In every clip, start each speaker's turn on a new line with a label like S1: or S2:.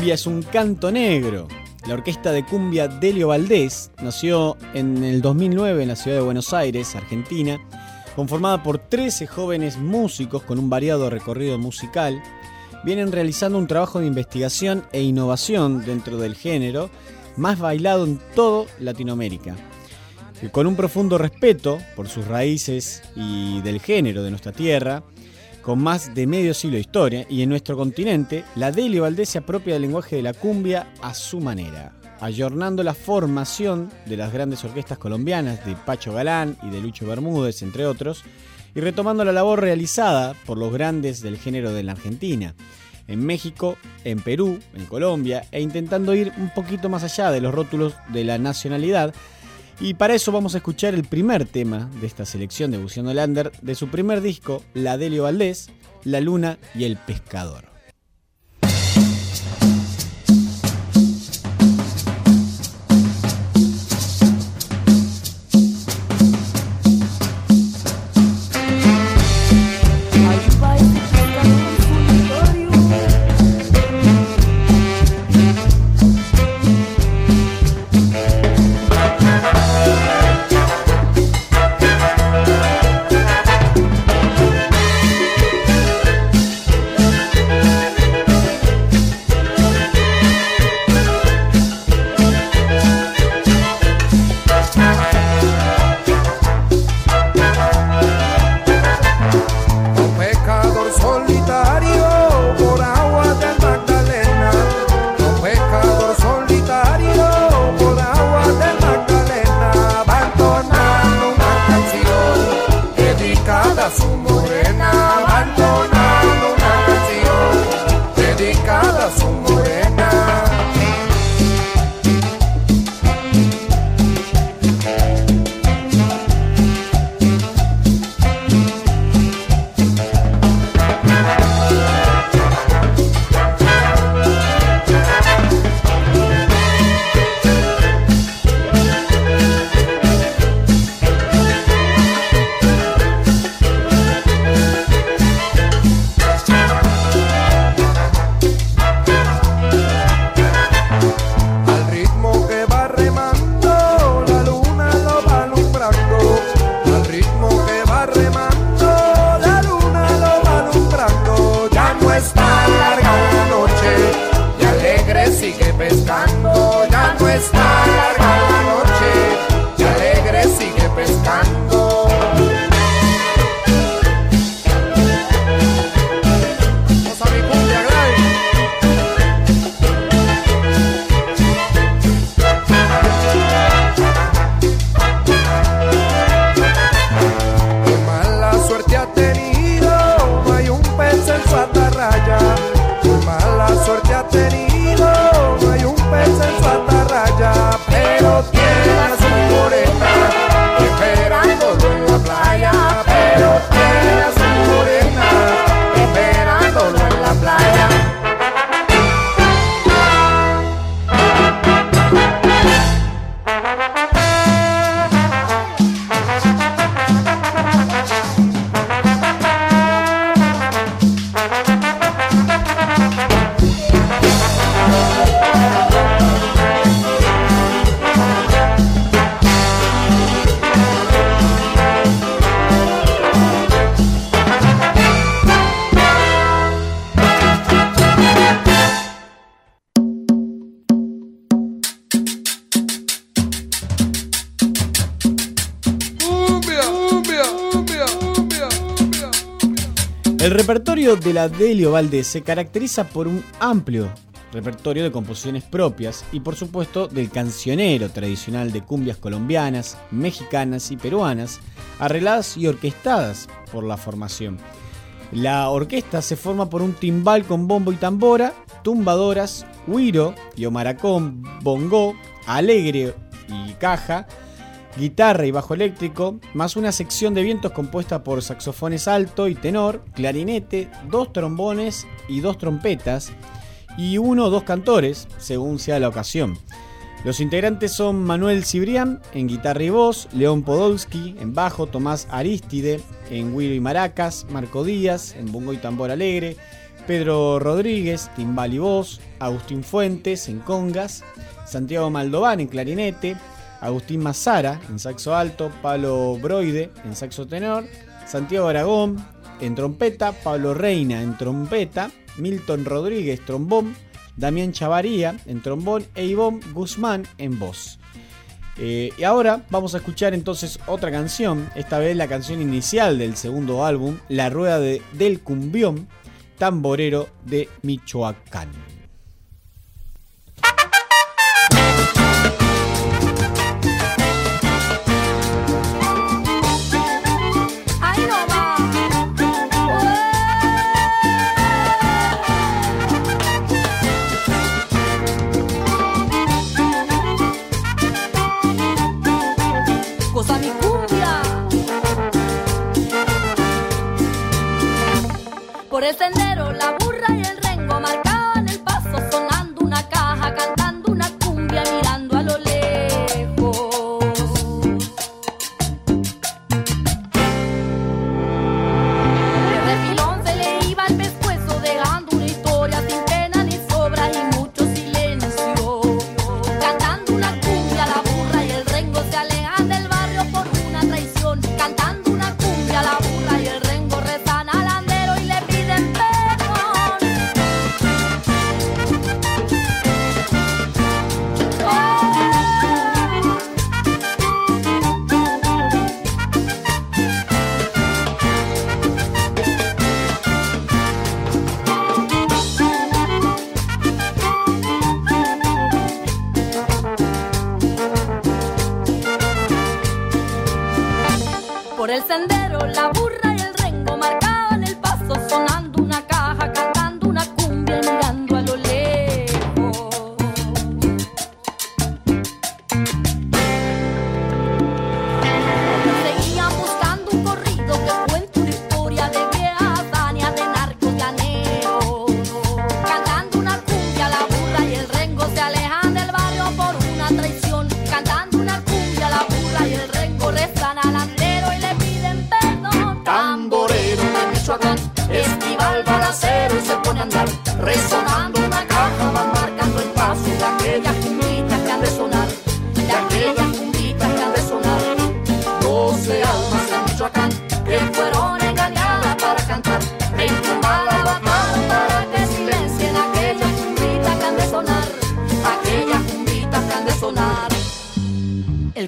S1: Cumbia es un canto negro. La orquesta de cumbia Delio Valdés nació en el 2009 en la ciudad de Buenos Aires, Argentina, conformada por 13 jóvenes músicos con un variado recorrido musical. Vienen realizando un trabajo de investigación e innovación dentro del género más bailado en todo Latinoamérica. Con un profundo respeto por sus raíces y del género de nuestra tierra, con más de medio siglo de historia, y en nuestro continente, la Delio Valdés se apropia del lenguaje de la cumbia a su manera, ayornando la formación de las grandes orquestas colombianas de Pacho Galán y de Lucho Bermúdez, entre otros, y retomando la labor realizada por los grandes del género de la Argentina, en México, en Perú, en Colombia, e intentando ir un poquito más allá de los rótulos de la nacionalidad, y para eso vamos a escuchar el primer tema de esta selección de Buceando Lander de su primer disco, La Delio Valdés, La Luna y el Pescador. De la Delio Valdés se caracteriza por un amplio repertorio de composiciones propias y por supuesto del cancionero tradicional de cumbias colombianas, mexicanas y peruanas, arregladas y orquestadas por la formación. La orquesta se forma por un timbal con bombo y tambora, tumbadoras, huiro y omaracón, bongo, alegre y caja, guitarra y bajo eléctrico, más una sección de vientos compuesta por saxofones alto y tenor, clarinete, dos trombones y dos trompetas, y uno o dos cantores, según sea la ocasión. Los integrantes son Manuel Cibrián en guitarra y voz, León Podolski en bajo, Tomás Aristide en güiro y maracas, Marco Díaz en bongo y tambor alegre, Pedro Rodríguez, timbal y voz, Agustín Fuentes en congas, Santiago Maldován en clarinete, Agustín Mazara en saxo alto, Pablo Broide en saxo tenor, Santiago Aragón en trompeta, Pablo Reina en trompeta, Milton Rodríguez trombón, Damián Chavaría en trombón e Ivonne Guzmán en voz. Eh, y ahora vamos a escuchar entonces otra canción, esta vez la canción inicial del segundo álbum, La Rueda del Cumbión, tamborero de Michoacán.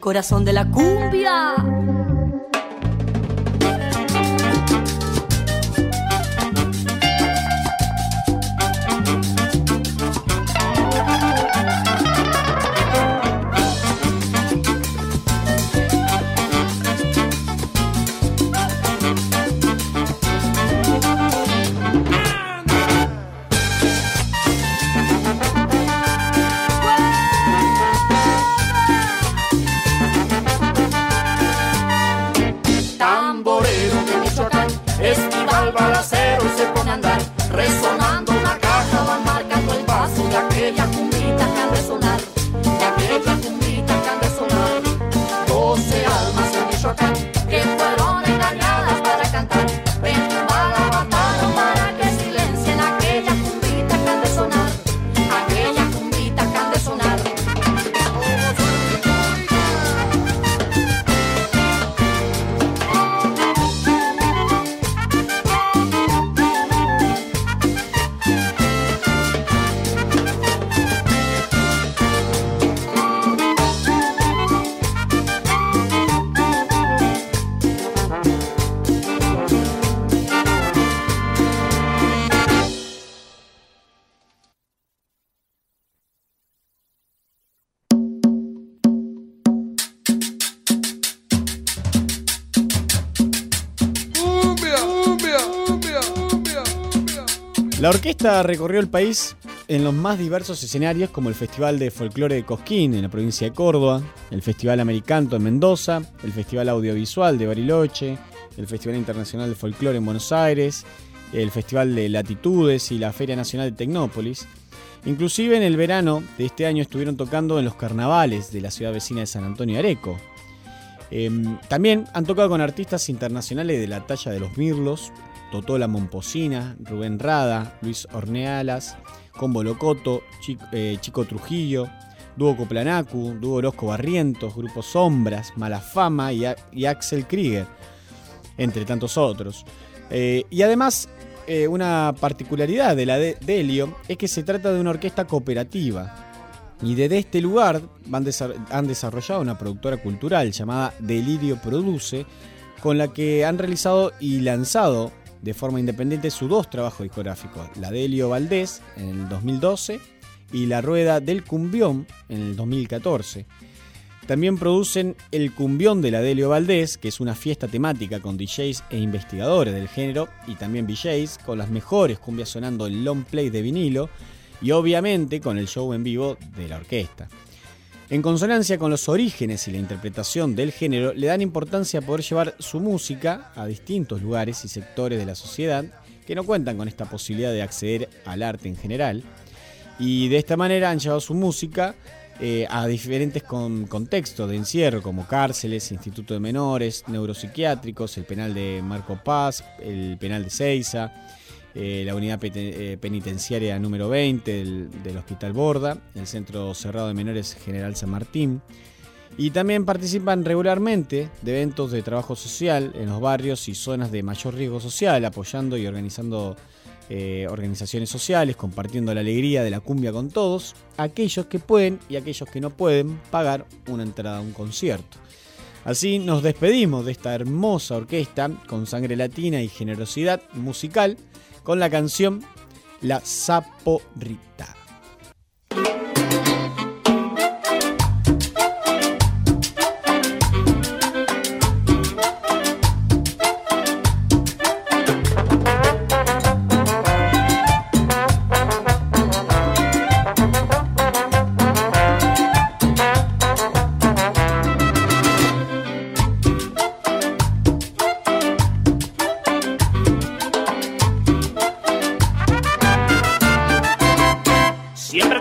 S2: Corazón de la cumbia.
S1: La orquesta recorrió el país en los más diversos escenarios como el Festival de Folclore de Cosquín en la provincia de Córdoba, el Festival Americanto en Mendoza, el Festival Audiovisual de Bariloche, el Festival Internacional de Folclore en Buenos Aires, el Festival de Latitudes y la Feria Nacional de Tecnópolis. Inclusive en el verano de este año estuvieron tocando en los carnavales de la ciudad vecina de San Antonio Areco. Em, también han tocado con artistas internacionales de la talla de los Mirlos, Totola Momposina, Rubén Rada, Luis Ornealas, Combo Locoto, Chico, eh, Trujillo, Dúo Coplanacu, Dúo Orozco Barrientos, Grupo Sombras, Malafama y, y Axel Krieger, entre tantos otros. Eh, y además, eh, una particularidad de la de Delio es que se trata de una orquesta cooperativa. Y desde este lugar han desarrollado una productora cultural llamada Delirio Produce, con la que han realizado y lanzado de forma independiente sus dos trabajos discográficos, la Delio Valdés en el 2012 y La Rueda del Cumbión en el 2014. También producen El Cumbión de la Delio Valdés, que es una fiesta temática con DJs e investigadores del género y también DJs con las mejores cumbias sonando en long play de vinilo y obviamente con el show en vivo de la orquesta. En consonancia con los orígenes y la interpretación del género, le dan importancia a poder llevar su música a distintos lugares y sectores de la sociedad que no cuentan con esta posibilidad de acceder al arte en general. Y de esta manera han llevado su música eh, a diferentes contextos de encierro, como cárceles, instituto de menores, neuropsiquiátricos, el penal de Marco Paz, el penal de Ceiza, eh, la unidad eh, penitenciaria número 20 del, Hospital Borda, el Centro Cerrado de Menores General San Martín. Y también participan regularmente de eventos de trabajo social en los barrios y zonas de mayor riesgo social, apoyando y organizando eh, organizaciones sociales, compartiendo la alegría de la cumbia con todos, aquellos que pueden y aquellos que no pueden pagar una entrada a un concierto. Así nos despedimos de esta hermosa orquesta con sangre latina y generosidad musical con la canción La